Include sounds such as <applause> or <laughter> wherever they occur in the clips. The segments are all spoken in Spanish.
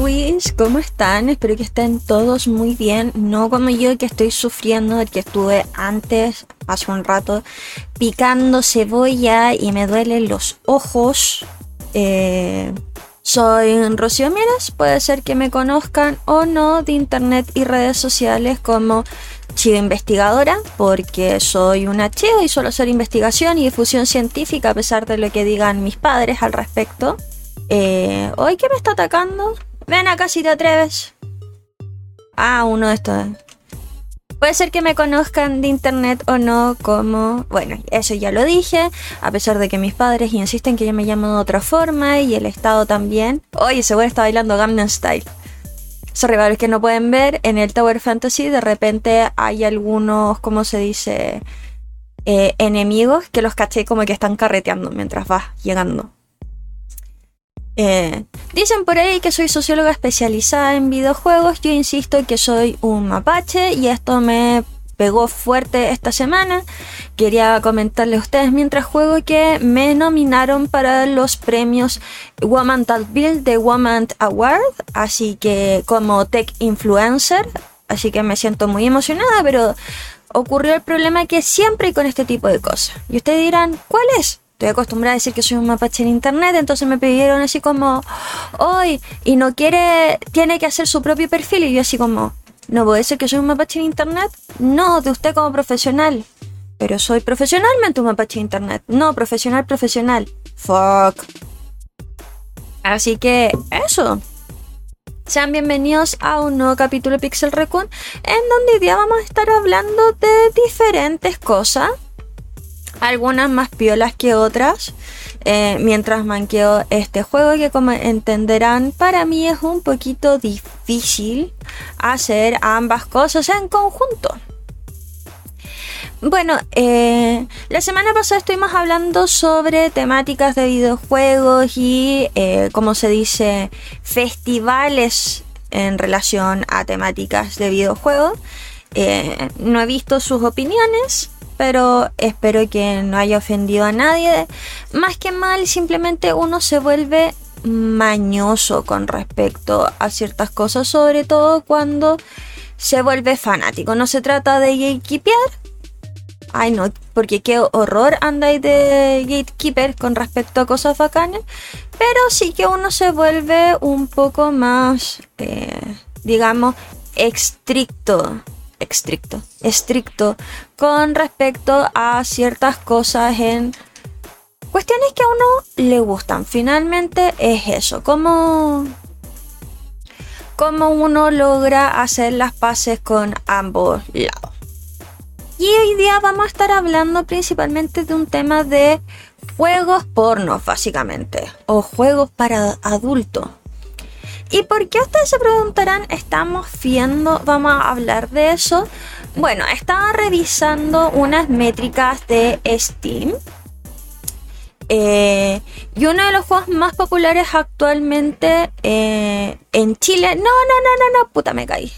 Wish, ¿cómo están? Espero que estén todos muy bien. No como yo que estoy sufriendo, que estuve antes, hace un rato, picando cebolla y me duelen los ojos. Eh, soy Rocío Mieres, puede ser que me conozcan o no de internet y redes sociales como Chivo Investigadora, porque soy una chiva y suelo hacer investigación y difusión científica a pesar de lo que digan mis padres al respecto. Eh, ¿Hoy qué me está atacando? Ven acá si te atreves. Ah, uno de estos. Puede ser que me conozcan de internet o no como... Bueno, eso ya lo dije, a pesar de que mis padres insisten que yo me llamo de otra forma y el Estado también. Oye, seguro está bailando Gangnam Style. Para los que no pueden ver, en el Tower Fantasy de repente hay algunos, ¿cómo se dice? Eh, enemigos que los caché como que están carreteando mientras vas llegando. Eh, dicen por ahí que soy socióloga especializada en videojuegos. Yo insisto que soy un mapache y esto me pegó fuerte esta semana. Quería comentarle a ustedes mientras juego que me nominaron para los premios Woman That Build de Woman Award, así que como tech influencer, así que me siento muy emocionada, pero ocurrió el problema que siempre con este tipo de cosas. Y ustedes dirán, ¿cuál es? Estoy acostumbrada a decir que soy un mapache en internet, entonces me pidieron así como, hoy, y no quiere, tiene que hacer su propio perfil, y yo así como, ¿no puede ser que soy un mapache en internet? No, de usted como profesional. Pero soy profesionalmente un mapache en internet. No, profesional, profesional. Fuck. Así que, eso. Sean bienvenidos a un nuevo capítulo de Pixel Raccoon, en donde hoy día vamos a estar hablando de diferentes cosas algunas más piolas que otras. Eh, mientras manqueo este juego que como entenderán para mí es un poquito difícil hacer ambas cosas en conjunto. Bueno, eh, la semana pasada estuvimos hablando sobre temáticas de videojuegos y, eh, como se dice, festivales en relación a temáticas de videojuegos. Eh, no he visto sus opiniones, pero espero que no haya ofendido a nadie. Más que mal, simplemente uno se vuelve mañoso con respecto a ciertas cosas, sobre todo cuando se vuelve fanático. No se trata de gatekeeper. Ay no, porque qué horror andáis de gatekeeper con respecto a cosas bacanas. Pero sí que uno se vuelve un poco más, eh, digamos, estricto estricto, estricto con respecto a ciertas cosas en cuestiones que a uno le gustan. Finalmente es eso, como cómo uno logra hacer las paces con ambos lados. Y hoy día vamos a estar hablando principalmente de un tema de juegos pornos, básicamente, o juegos para adultos. ¿Y por qué ustedes se preguntarán? Estamos viendo, vamos a hablar de eso. Bueno, estaba revisando unas métricas de Steam. Eh, y uno de los juegos más populares actualmente eh, en Chile. No, no, no, no, no, puta, me caí.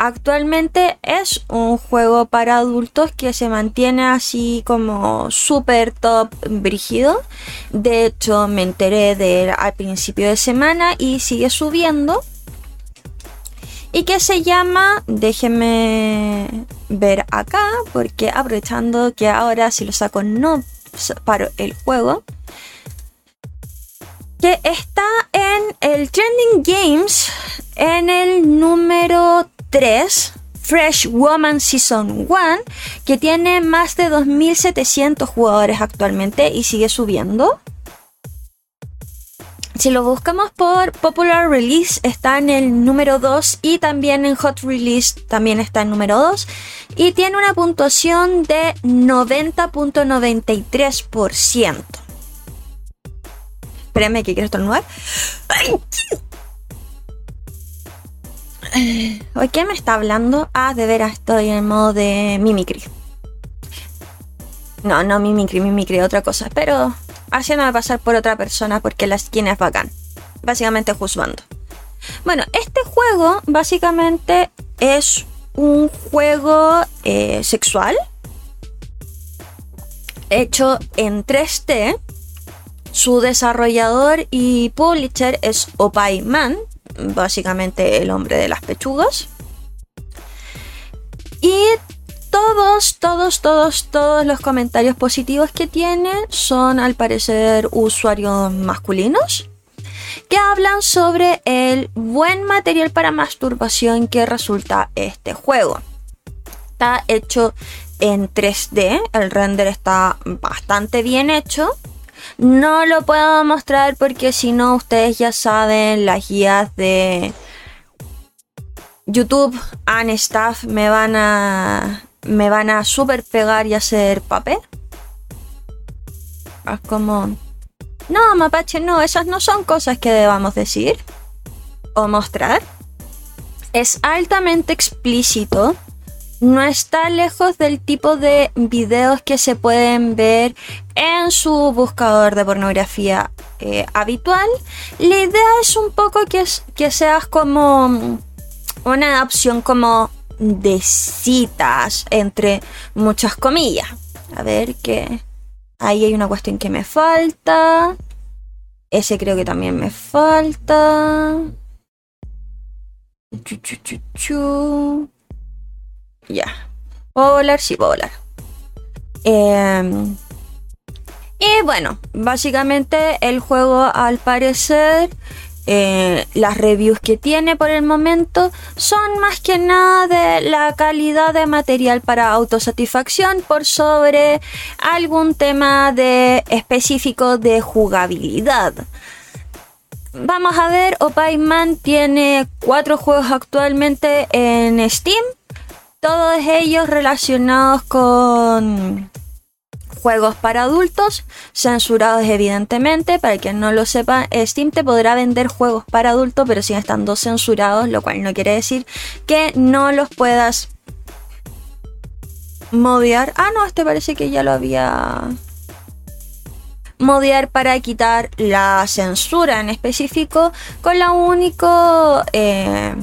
Actualmente es un juego para adultos que se mantiene así como super top brígido. De hecho, me enteré de él al principio de semana y sigue subiendo. Y que se llama, déjenme ver acá, porque aprovechando que ahora si lo saco no paro el juego. Que está en el Trending Games en el número 3, Fresh Woman Season 1, que tiene más de 2.700 jugadores actualmente y sigue subiendo. si lo buscamos por Popular Release está en el número 2 y también en Hot Release también está en número 2 y tiene una puntuación de 90.93%. Espérenme que quiero estornudar. ¿Hoy qué me está hablando? Ah, de veras estoy en modo de mimicry. No, no mimicry, mimicry, otra cosa. Pero haciéndome pasar por otra persona porque la skin es bacán. Básicamente juzgando. Bueno, este juego básicamente es un juego eh, sexual hecho en 3D. Su desarrollador y publisher es Opay Man, básicamente el hombre de las pechugas. Y todos, todos, todos, todos los comentarios positivos que tiene son al parecer usuarios masculinos que hablan sobre el buen material para masturbación que resulta este juego. Está hecho en 3D, el render está bastante bien hecho. No lo puedo mostrar porque si no ustedes ya saben las guías de YouTube and stuff me van a me van a super pegar y hacer papel. Es como no, mapache, no, esas no son cosas que debamos decir o mostrar. Es altamente explícito no está lejos del tipo de videos que se pueden ver en su buscador de pornografía eh, habitual. La idea es un poco que, que seas como una opción como de citas, entre muchas comillas. A ver que ahí hay una cuestión que me falta. Ese creo que también me falta. Ya. ¿Puedo volar? Sí, puedo volar. Em, y bueno, básicamente el juego al parecer, eh, las reviews que tiene por el momento son más que nada de la calidad de material para autosatisfacción por sobre algún tema de específico de jugabilidad. Vamos a ver, Opaiman tiene cuatro juegos actualmente en Steam todos ellos relacionados con juegos para adultos, censurados evidentemente, para quien no lo sepa, Steam te podrá vender juegos para adultos, pero siguen estando censurados, lo cual no quiere decir que no los puedas modear. Ah, no, este parece que ya lo había modear para quitar la censura en específico con la único eh,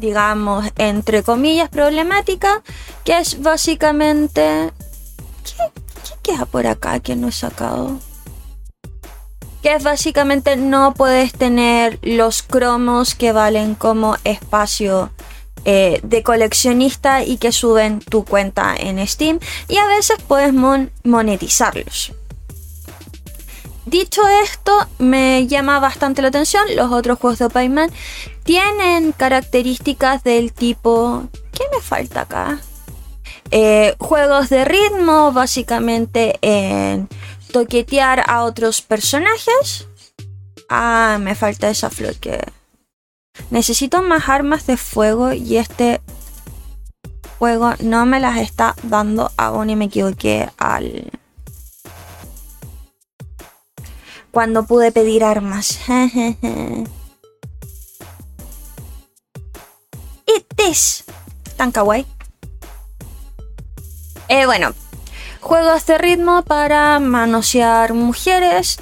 digamos, entre comillas, problemática, que es básicamente... ¿Qué, queda por acá que no he sacado? Que es básicamente no puedes tener los cromos que valen como espacio eh, de coleccionista y que suben tu cuenta en Steam y a veces puedes monetizarlos. Dicho esto, me llama bastante la atención. Los otros juegos de Payman tienen características del tipo. ¿Qué me falta acá? Eh, juegos de ritmo, básicamente en toquetear a otros personajes. Ah, me falta esa flor que. Necesito más armas de fuego y este juego no me las está dando aún y me equivoqué al cuando pude pedir armas. <laughs> es tan kawaii. Eh, bueno, juegos de ritmo para manosear mujeres.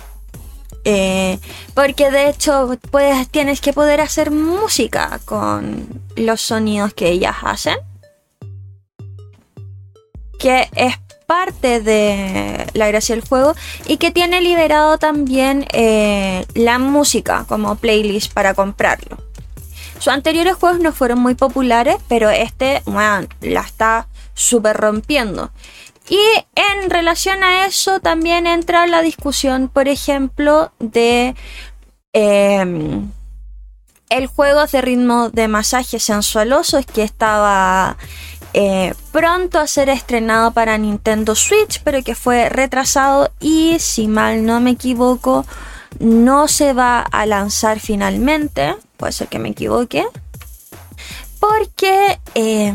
Eh, porque de hecho puedes, tienes que poder hacer música con los sonidos que ellas hacen. Que es parte de la gracia del juego y que tiene liberado también eh, la música como playlist para comprarlo. Sus anteriores juegos no fueron muy populares, pero este, la está súper rompiendo. Y en relación a eso también entra la discusión, por ejemplo, de em, el juego de ritmo de masaje sensualoso que estaba eh, pronto a ser estrenado para Nintendo Switch, pero que fue retrasado y si mal no me equivoco, no se va a lanzar finalmente. Puede ser que me equivoque. Porque eh,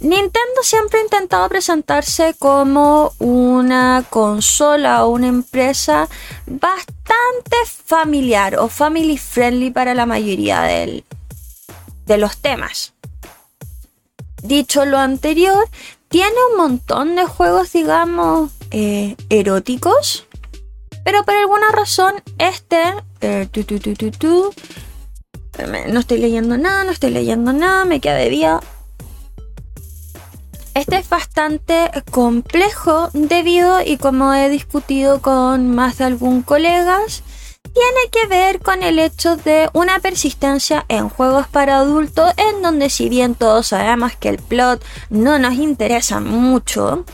Nintendo siempre ha intentado presentarse como una consola o una empresa bastante familiar o family friendly para la mayoría de los temas. Dicho lo anterior, tiene un montón de juegos, digamos, eh, eróticos. Pero por alguna razón, este. Eh, no estoy leyendo nada, no estoy leyendo nada, me queda de. Este es bastante complejo debido, y como he discutido con más de algún colegas, tiene que ver con el hecho de una persistencia en juegos para adultos en donde si bien todos sabemos que el plot no nos interesa mucho,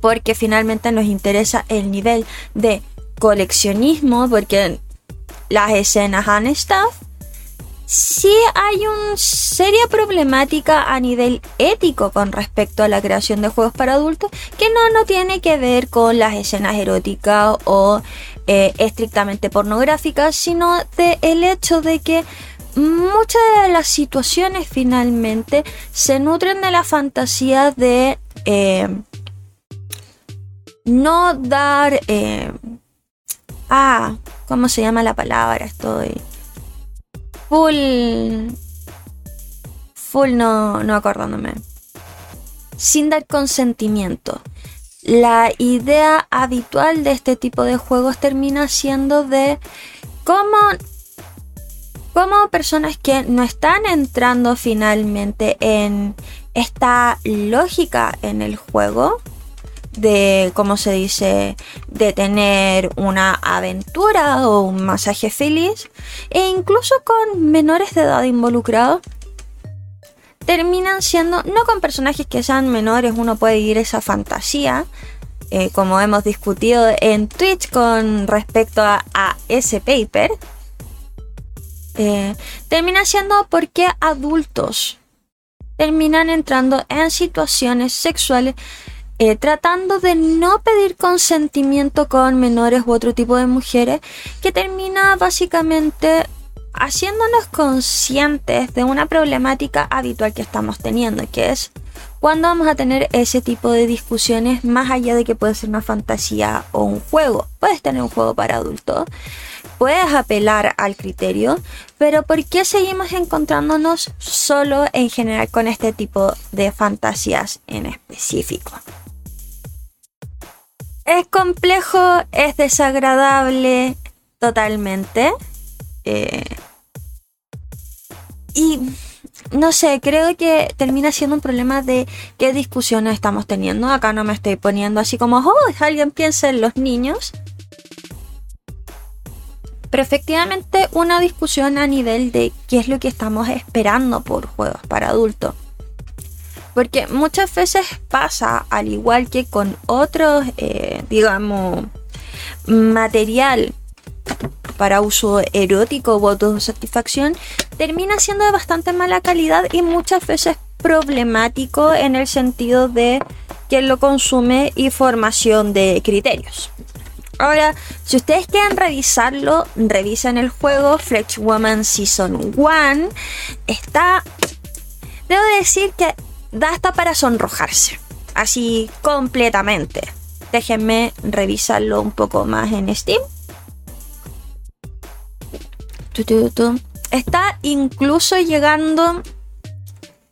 porque finalmente nos interesa el nivel de coleccionismo, porque las escenas han estado sí hay una seria problemática a nivel ético con respecto a la creación de juegos para adultos que no, no tiene que ver con las escenas eróticas o eh, estrictamente pornográficas, sino de el hecho de que muchas de las situaciones finalmente se nutren de la fantasía de eh, no dar... Eh, ah, ¿cómo se llama la palabra? Estoy full. Full no, no acordándome. Sin dar consentimiento. La idea habitual de este tipo de juegos termina siendo de cómo, cómo personas que no están entrando finalmente en esta lógica en el juego de, ¿cómo se dice?, de tener una aventura o un masaje feliz, e incluso con menores de edad involucrados, terminan siendo, no con personajes que sean menores, uno puede ir esa fantasía, eh, como hemos discutido en Twitch con respecto a, ese paper, eh, termina siendo porque adultos terminan entrando en situaciones sexuales eh, tratando de no pedir consentimiento con menores u otro tipo de mujeres, que termina básicamente haciéndonos conscientes de una problemática habitual que estamos teniendo, que es cuando vamos a tener ese tipo de discusiones más allá de que puede ser una fantasía o un juego. Puedes tener un juego para adultos, puedes apelar al criterio, pero ¿por qué seguimos encontrándonos solo en general con este tipo de fantasías en específico? Es complejo, es desagradable totalmente. Eh, y no sé, creo que termina siendo un problema de qué discusiones estamos teniendo. Acá no me estoy poniendo así como, oh, alguien piensa en los niños. Pero efectivamente una discusión a nivel de qué es lo que estamos esperando por juegos para adultos. Porque muchas veces pasa, al igual que con otros, eh, digamos, material para uso erótico o autosatisfacción, termina siendo de bastante mala calidad y muchas veces problemático en el sentido de quien lo consume y formación de criterios. Ahora, si ustedes quieren revisarlo, revisen el juego Fletch Woman Season 1. Está. Debo decir que da hasta para sonrojarse. Así completamente. Déjenme revisarlo un poco más en Steam. Está incluso llegando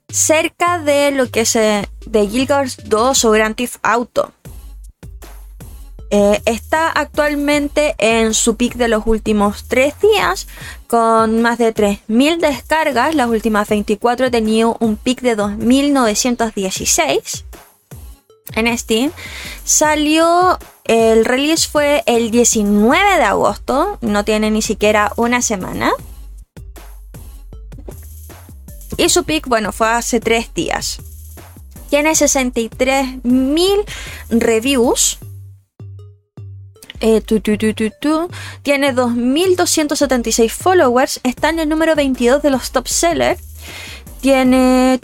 cerca de lo que es de Guild 2 o Grand Theft Auto. Eh, está actualmente en su pick de los últimos 3 días con más de 3.000 descargas. Las últimas 24 he tenido un pick de 2.916 en Steam. Salió, el release fue el 19 de agosto, no tiene ni siquiera una semana. Y su pick, bueno, fue hace 3 días. Tiene 63.000 reviews eh, tiene 2.276 followers. Está en el número 22 de los top sellers. Tiene...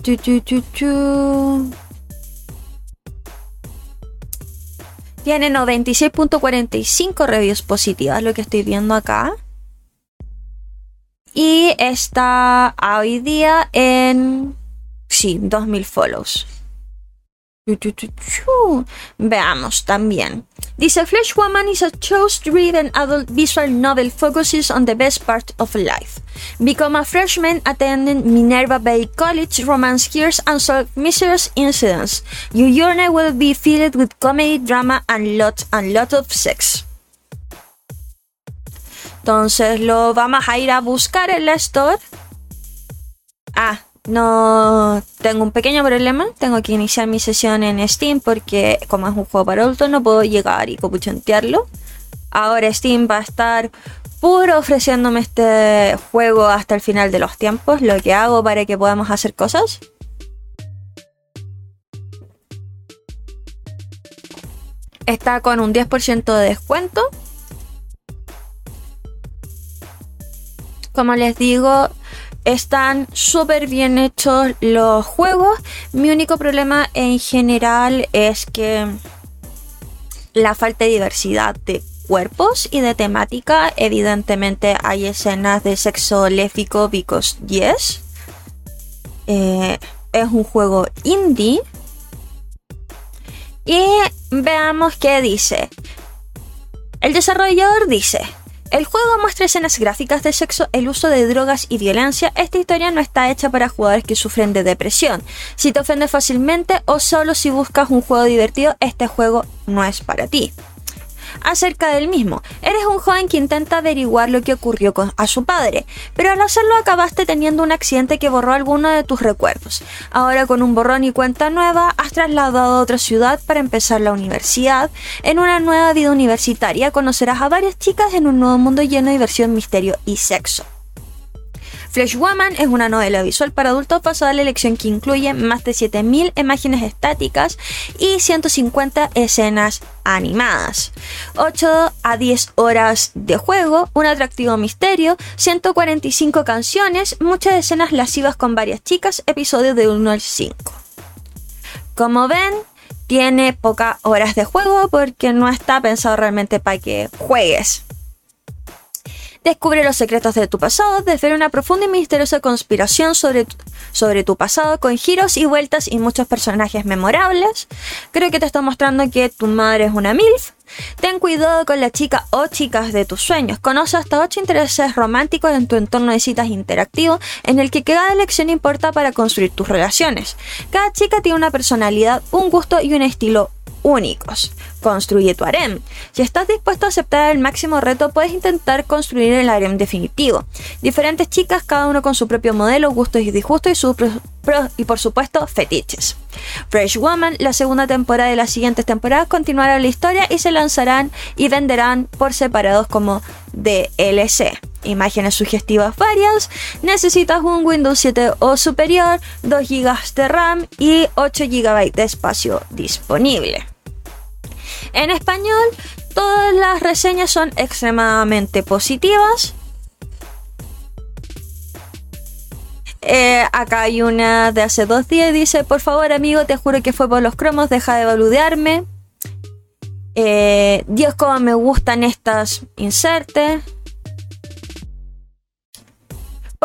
Tiene 96.45 reviews positivas, lo que estoy viendo acá. Y está hoy día en... Sí, 2000 follows. Veamos también. Dice Flesh Woman is a choice-driven adult visual novel focuses on the best part of life. Become a freshman attending Minerva Bay College, romance gears and solve mysterious incidents. Your journey will be filled with comedy, drama and lot and lot of sex. Entonces lo vamos a ir a buscar en la store. Ah, no tengo un pequeño problema. Tengo que iniciar mi sesión en Steam porque como es un juego para adultos no puedo llegar y copuchantearlo. Ahora Steam va a estar puro ofreciéndome este juego hasta el final de los tiempos. Lo que hago para que podamos hacer cosas. Está con un 10% de descuento. Como les digo, están súper bien hechos los juegos. Mi único problema en general es que la falta de diversidad de cuerpos y de temática. Evidentemente hay escenas de sexo léfico because yes. Eh, es un juego indie. Y veamos qué dice. El desarrollador dice, el juego muestra escenas gráficas de sexo, el uso de drogas y violencia. Esta historia no está hecha para jugadores que sufren de depresión. Si te ofendes fácilmente o solo si buscas un juego divertido, este juego no es para ti acerca del mismo. Eres un joven que intenta averiguar lo que ocurrió con, a su padre, pero al hacerlo acabaste teniendo un accidente que borró alguno de tus recuerdos. Ahora con un borrón y cuenta nueva, has trasladado a otra ciudad para empezar la universidad. En una nueva vida universitaria conocerás a varias chicas en un nuevo mundo lleno de diversión, misterio y sexo. Flesh Woman es una novela visual para adultos basada en la elección que incluye más de 7000 imágenes estáticas y 150 escenas animadas. 8 a 10 horas de juego, un atractivo misterio, 145 canciones, muchas escenas lascivas con varias chicas, episodios de 1 al 5. Como ven, tiene pocas horas de juego porque no está pensado realmente para que juegues. Descubre los secretos de tu pasado, desvela una profunda y misteriosa conspiración sobre tu, sobre tu pasado con giros y vueltas y muchos personajes memorables. Creo que te está mostrando que tu madre es una MILF. Ten cuidado con la chica o chicas de tus sueños. Conoce hasta 8 intereses románticos en tu entorno de citas interactivo en el que cada elección importa para construir tus relaciones. Cada chica tiene una personalidad, un gusto y un estilo únicos. Construye tu harem. Si estás dispuesto a aceptar el máximo reto, puedes intentar construir el harem definitivo. Diferentes chicas, cada uno con su propio modelo, gustos y disgustos y, su y por supuesto fetiches. Fresh Woman, la segunda temporada de las siguientes temporadas continuará la historia y se lanzarán y venderán por separados como DLC imágenes sugestivas varias, necesitas un Windows 7 o superior, 2 GB de RAM y 8 GB de espacio disponible. En español, todas las reseñas son extremadamente positivas. Eh, acá hay una de hace dos días. Dice, por favor amigo, te juro que fue por los cromos, deja de boludearme. Eh, Dios, como me gustan estas insertes.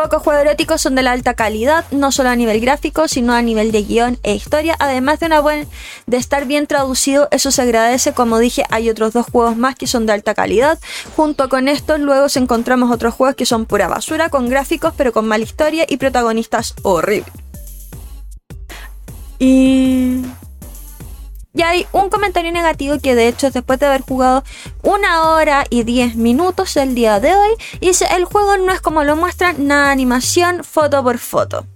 Pocos juegos eróticos son de la alta calidad, no solo a nivel gráfico, sino a nivel de guion e historia. Además de una buena de estar bien traducido, eso se agradece. Como dije, hay otros dos juegos más que son de alta calidad. Junto con estos, luego encontramos otros juegos que son pura basura, con gráficos pero con mala historia y protagonistas horribles. Y y hay un comentario negativo que de hecho después de haber jugado una hora y 10 minutos el día de hoy, dice el juego no es como lo muestran, nada animación, foto por foto.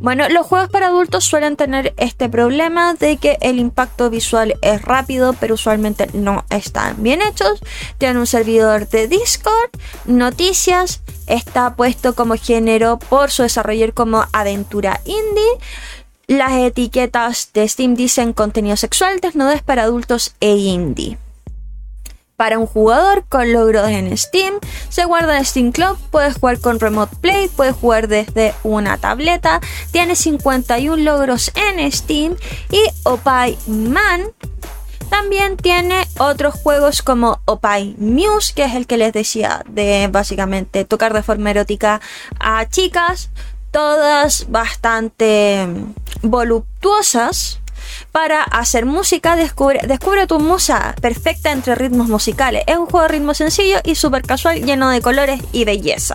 Bueno, los juegos para adultos suelen tener este problema de que el impacto visual es rápido, pero usualmente no están bien hechos. Tienen un servidor de Discord, noticias, está puesto como género por su desarrollador como aventura indie. Las etiquetas de Steam dicen contenido sexual, desnudez para adultos e indie. Para un jugador con logros en Steam, se guarda en Steam Club, puedes jugar con Remote Play, puedes jugar desde una tableta, tiene 51 logros en Steam y Opie Man También tiene otros juegos como Opie Muse, que es el que les decía de básicamente tocar de forma erótica a chicas, todas bastante voluptuosas para hacer música. Descubre, descubre tu musa perfecta entre ritmos musicales. Es un juego de ritmo sencillo y súper casual, lleno de colores y belleza.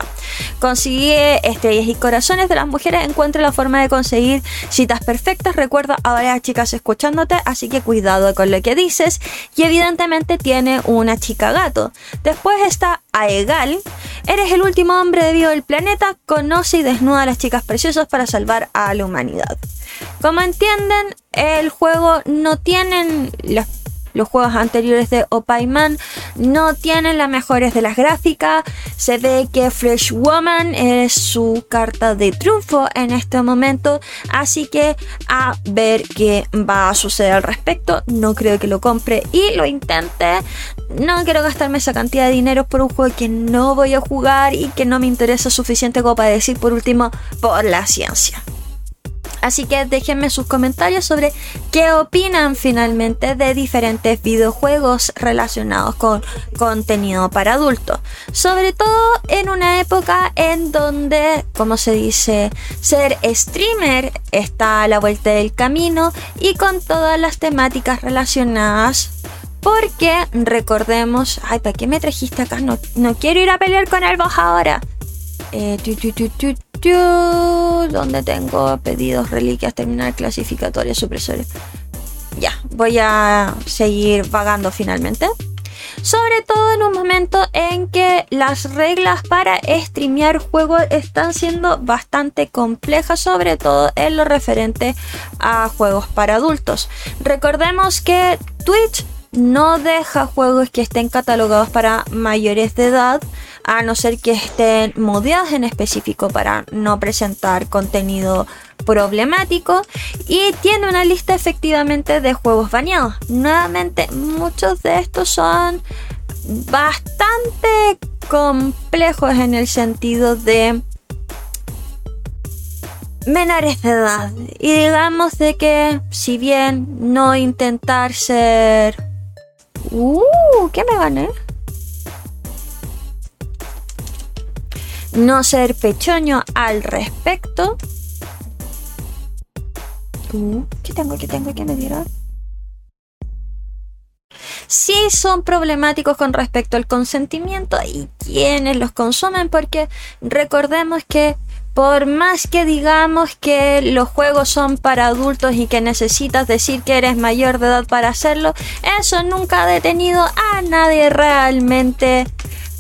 Consigue estrellas y corazones de las mujeres. Encuentra la forma de conseguir citas perfectas. Recuerda a varias chicas escuchándote, así que cuidado con lo que dices. Y evidentemente tiene una chica gato. Después está Aegal. Eres el último hombre de vivo del planeta. Conoce y desnuda a las chicas preciosas para salvar a la humanidad. Como entienden, el juego no tienen los, juegos anteriores de Opaiman no tienen las mejores de las gráficas. Se ve que Fresh Woman es su carta de triunfo en este momento. Así que a ver qué va a suceder al respecto. No creo que lo compre y lo intente. No quiero gastarme esa cantidad de dinero por un juego que no voy a jugar y que no me interesa suficiente como para decir por último por la ciencia. Así que déjenme sus comentarios sobre qué opinan finalmente de diferentes videojuegos relacionados con contenido para adultos. Sobre todo en una época en donde, como se dice, ser streamer está a la vuelta del camino y con todas las temáticas relacionadas porque recordemos, ay, ¿para qué me trajiste acá? No, no quiero ir a pelear con el boss ahora. Eh, donde tengo pedidos, reliquias, terminal, clasificatorias, supresores. Ya, voy a seguir vagando finalmente. Sobre todo en un momento en que las reglas para streamear juegos están siendo bastante complejas, sobre todo en lo referente a juegos para adultos. Recordemos que Twitch no deja juegos que estén catalogados para mayores de edad a no ser que estén modeados en específico para no presentar contenido problemático y tiene una lista efectivamente de juegos baneados. Nuevamente, muchos de estos son bastante complejos en el sentido de menores de edad y digamos de que si bien no intentar ser uh, ¿qué me gané? no ser pechoño al respecto. Uh, ¿Qué tengo? ¿Qué tengo? ¿Qué me dieron? Sí son problemáticos con respecto al consentimiento y quienes los consumen porque recordemos que por más que digamos que los juegos son para adultos y que necesitas decir que eres mayor de edad para hacerlo, eso nunca ha detenido a nadie realmente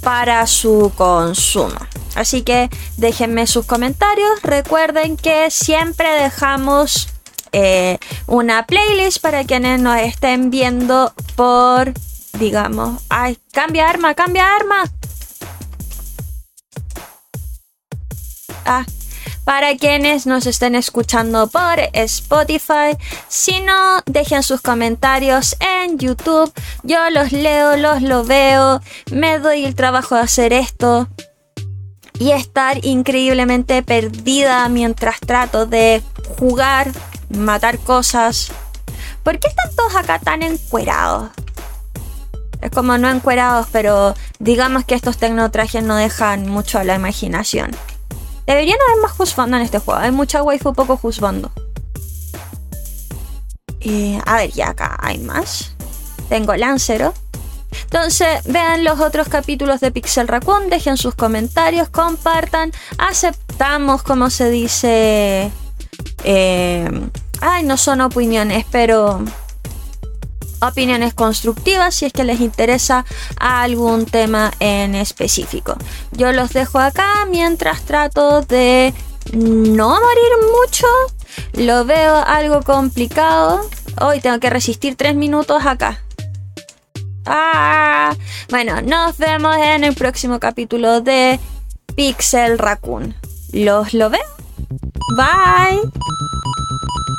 para su consumo. Así que déjenme sus comentarios. Recuerden que siempre dejamos eh, una playlist para quienes nos estén viendo por, digamos, ay, cambia arma, cambia arma. Para quienes nos estén escuchando por Spotify. Si no, dejen sus comentarios en YouTube. Yo los leo, los lo veo. Me doy el trabajo de hacer esto. Y estar increíblemente perdida mientras trato de jugar, matar cosas. ¿Por qué están todos acá tan encuerados? Es como no encuerados, pero digamos que estos tecnotrajes no dejan mucho a la imaginación. Deberían haber más juzgando en este juego. Hay mucha waifu, poco juzgando. Eh, a ver, ya acá hay más. Tengo Lancero. Entonces, vean los otros capítulos de Pixel Raccoon, dejen sus comentarios, compartan, aceptamos, como se dice. Eh, ay, no son opiniones, pero opiniones constructivas si es que les interesa algún tema en específico. Yo los dejo acá mientras trato de no morir mucho. Lo veo algo complicado. Hoy tengo que resistir tres minutos acá. Ah, bueno, nos vemos en el próximo capítulo de Pixel Raccoon. ¿Los lo veo? Bye.